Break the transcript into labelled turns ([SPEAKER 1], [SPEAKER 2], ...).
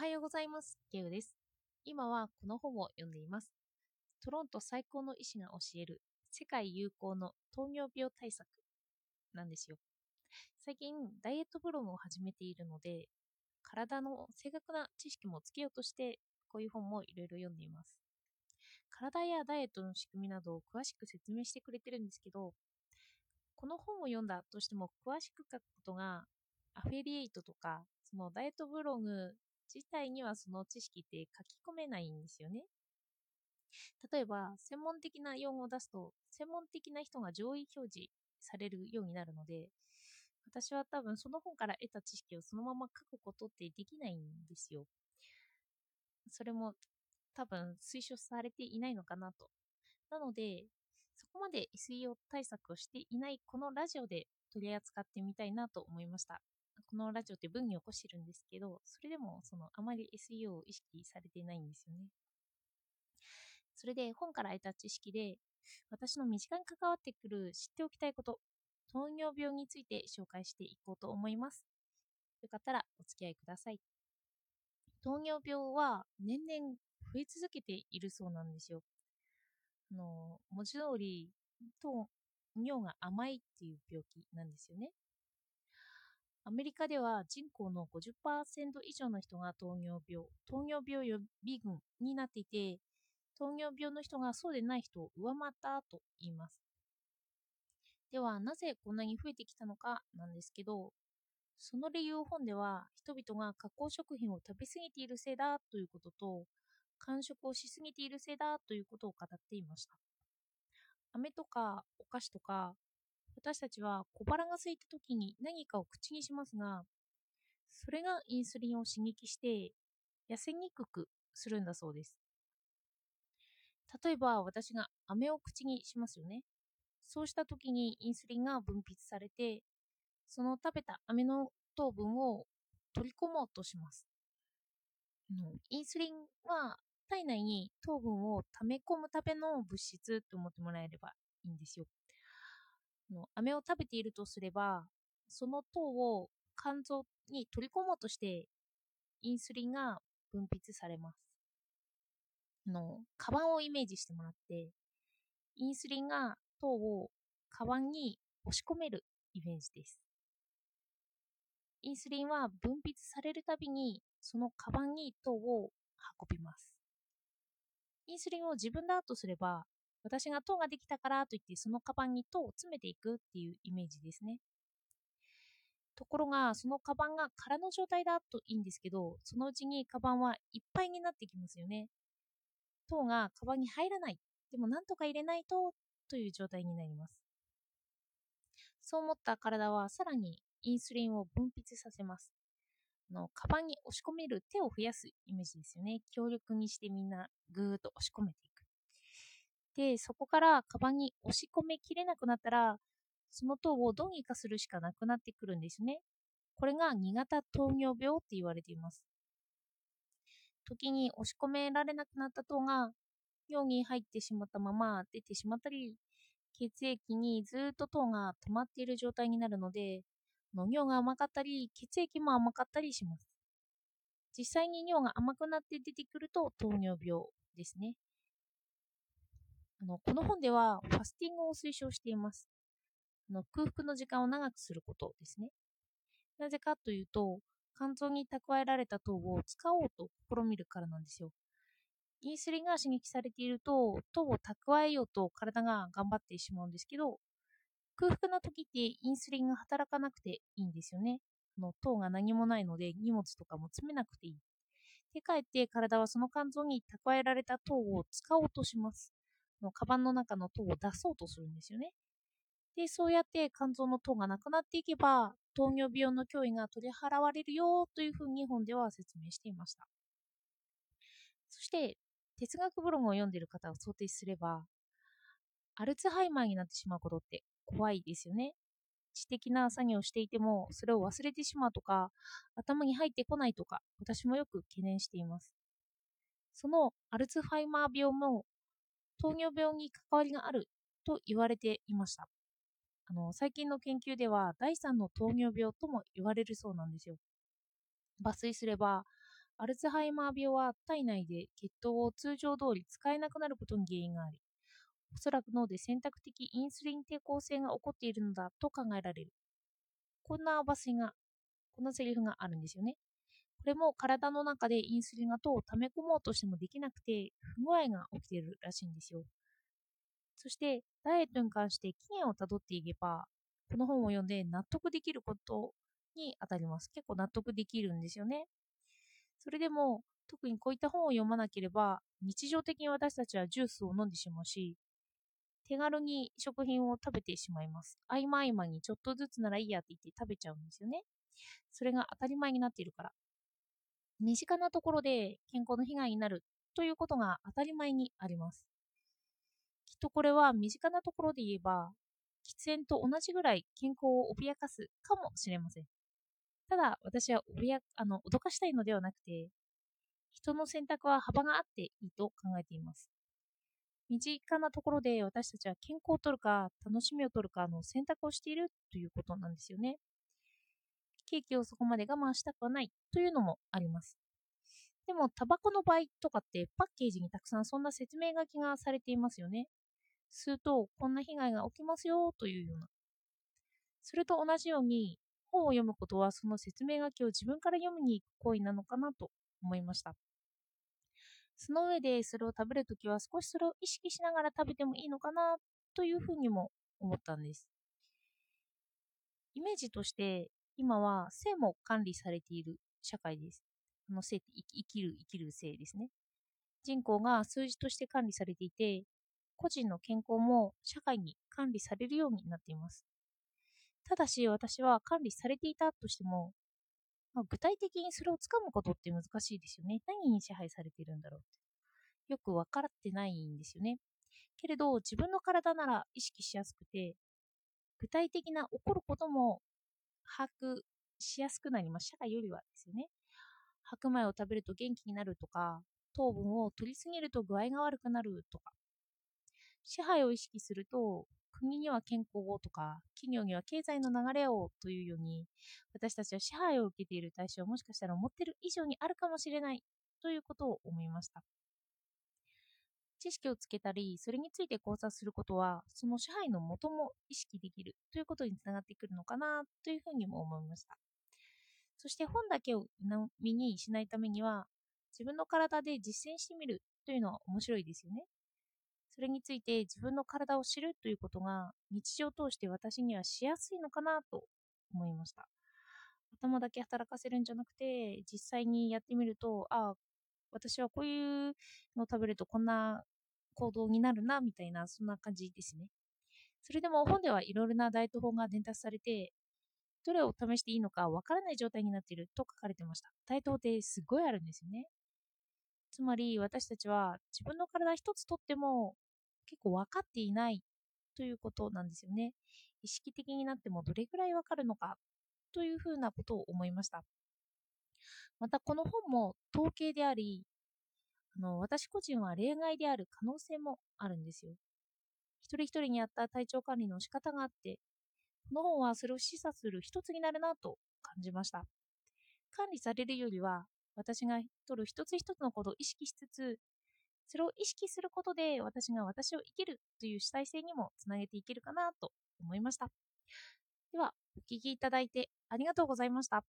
[SPEAKER 1] はようございます。ゲウです。今はこの本を読んでいます。トロント最高の医師が教える世界有効の糖尿病対策なんですよ。最近ダイエットブログを始めているので、体の正確な知識もつけようとして、こういう本もいろいろ読んでいます。体やダイエットの仕組みなどを詳しく説明してくれてるんですけど、この本を読んだとしても詳しく書くことがアフィリエイトとかそのダイエットブログ自体にはその知識って書き込めないんですよね。例えば専門的な用語を出すと専門的な人が上位表示されるようになるので私は多分その本から得た知識をそのまま書くことってできないんですよ。それも多分推奨されていないのかなと。なので、そこまで SEO 対策をしていないこのラジオで取り扱ってみたいなと思いました。このラジオって文に起こしてるんですけど、それでもそのあまり SEO を意識されてないんですよね。それで本から得た知識で、私の身近に関わってくる知っておきたいこと、糖尿病について紹介していこうと思います。よかったらお付き合いください。糖尿病は年々増え続けているそうなんですよ。あの文字通り糖尿が甘いっていう病気なんですよね。アメリカでは人口の50%以上の人が糖尿病、糖尿病予備軍になっていて、糖尿病の人がそうでない人を上回ったと言います。では、なぜこんなに増えてきたのかなんですけど、その理由を本では人々が加工食品を食べ過ぎているせいだということと、間食をしすぎているせいだということを語っていました。飴とかお菓子とか、私たちは小腹が空いた時に何かを口にしますが、それがインスリンを刺激して痩せにくくするんだそうです。例えば私が飴を口にしますよね。そうした時にインスリンが分泌されて、その食べた飴の糖分を取り込もうとします。インスリンは体内に糖分を溜め込むための物質と思ってもらえればいいんですよ。飴を食べているとすれば、その糖を肝臓に取り込もうとして、インスリンが分泌されます。あの、カバンをイメージしてもらって、インスリンが糖をカバンに押し込めるイメージです。インスリンは分泌されるたびに、そのカバンに糖を運びます。インスリンを自分だとすれば、私が糖ができたからといってそのカバンに糖を詰めていくっていうイメージですね。ところがそのカバンが空の状態だといいんですけどそのうちにカバンはいっぱいになってきますよね。糖がカバンに入らない。でもなんとか入れないとという状態になります。そう思った体はさらにインスリンを分泌させます。のカバンに押し込める手を増やすイメージですよね。強力にしてみんなぐーっと押し込めていで、そこからカバンに押し込めきれなくなったら、その糖をどうにかするしかなくなってくるんですね。これが2型糖尿病って言われています。時に押し込められなくなった糖が尿に入ってしまったまま出てしまったり、血液にずっと糖が溜まっている状態になるので、尿が甘かったり、血液も甘かったりします。実際に尿が甘くなって出てくると糖尿病ですね。あのこの本ではファスティングを推奨していますあの。空腹の時間を長くすることですね。なぜかというと、肝臓に蓄えられた糖を使おうと試みるからなんですよ。インスリンが刺激されていると、糖を蓄えようと体が頑張ってしまうんですけど、空腹の時ってインスリンが働かなくていいんですよね。あの糖が何もないので荷物とかも詰めなくていい。で、かえって体はその肝臓に蓄えられた糖を使おうとします。のカバンの中の糖を出そうとするんですよね。で、そうやって肝臓の糖がなくなっていけば、糖尿病の脅威が取り払われるよというふうに本では説明していました。そして、哲学ブログを読んでいる方を想定すれば、アルツハイマーになってしまうことって怖いですよね。知的な作業をしていても、それを忘れてしまうとか、頭に入ってこないとか、私もよく懸念しています。そのアルツハイマー病も糖尿病に関わりがあると言われていました。あの最近の研究では第3の糖尿病とも言われるそうなんですよ。抜粋すれば、アルツハイマー病は体内で血糖を通常通り使えなくなることに原因があり、おそらく脳で選択的インスリン抵抗性が起こっているのだと考えられる。こんな抜粋が、こんなセリフがあるんですよね。これも体の中でインスリンが糖を溜め込もうとしてもできなくて不具合が起きているらしいんですよ。そしてダイエットに関して期限をたどっていけばこの本を読んで納得できることに当たります。結構納得できるんですよね。それでも特にこういった本を読まなければ日常的に私たちはジュースを飲んでしまうし手軽に食品を食べてしまいます。合間合間にちょっとずつならいいやって言って食べちゃうんですよね。それが当たり前になっているから。身近なところで健康の被害になるということが当たり前にあります。きっとこれは身近なところで言えば、喫煙と同じぐらい健康を脅かすかもしれません。ただ、私は脅あの脅かしたいのではなくて、人の選択は幅があっていいと考えています。身近なところで私たちは健康を取るか楽しみを取るかの選択をしているということなんですよね。ケーキをそこまで我慢したくはないというのもあります。でも、タバコの場合とかってパッケージにたくさんそんな説明書きがされていますよね。すると、こんな被害が起きますよというような。それと同じように、本を読むことはその説明書きを自分から読みに行く行為なのかなと思いました。その上でそれを食べるときは少しそれを意識しながら食べてもいいのかなというふうにも思ったんです。イメージとして今は性も管理されている社会です。あの性って生きる生きる性ですね。人口が数字として管理されていて、個人の健康も社会に管理されるようになっています。ただし私は管理されていたとしても、まあ、具体的にそれをつかむことって難しいですよね。何に支配されているんだろうって。よく分かってないんですよね。けれど自分の体なら意識しやすくて、具体的な起こることも把握しやすくなります。社会よりはですよね。白米を食べると元気になるとか、糖分を取りすぎると具合が悪くなるとか。支配を意識すると、国には健康をとか、企業には経済の流れをというように、私たちは支配を受けている対象をもしかしたら思っている以上にあるかもしれないということを思いました。知識をつけたり、それについて考察することは、その支配の元も意識できるということにつながってくるのかなというふうにも思いました。そして本だけを身にしないためには、自分の体で実践してみるというのは面白いですよね。それについて自分の体を知るということが日常を通して私にはしやすいのかなと思いました。頭だけ働かせるんじゃなくて、実際にやってみると、ああ、私はこういうのを食べるとこんな行動になるなみたいなそんな感じですね。それでも本ではいろいろなダイエット法が伝達されてどれを試していいのかわからない状態になっていると書かれてました。ダイエット法ってすごいあるんですよね。つまり私たちは自分の体一つとっても結構分かっていないということなんですよね。意識的になってもどれぐらいわかるのかというふうなことを思いました。またこの本も統計でありあの私個人は例外である可能性もあるんですよ。一人一人に合った体調管理の仕方があってこの本はそれを示唆する一つになるなと感じました。管理されるよりは私が取る一つ一つのことを意識しつつそれを意識することで私が私を生きるという主体性にもつなげていけるかなと思いました。ではお聴きいただいてありがとうございました。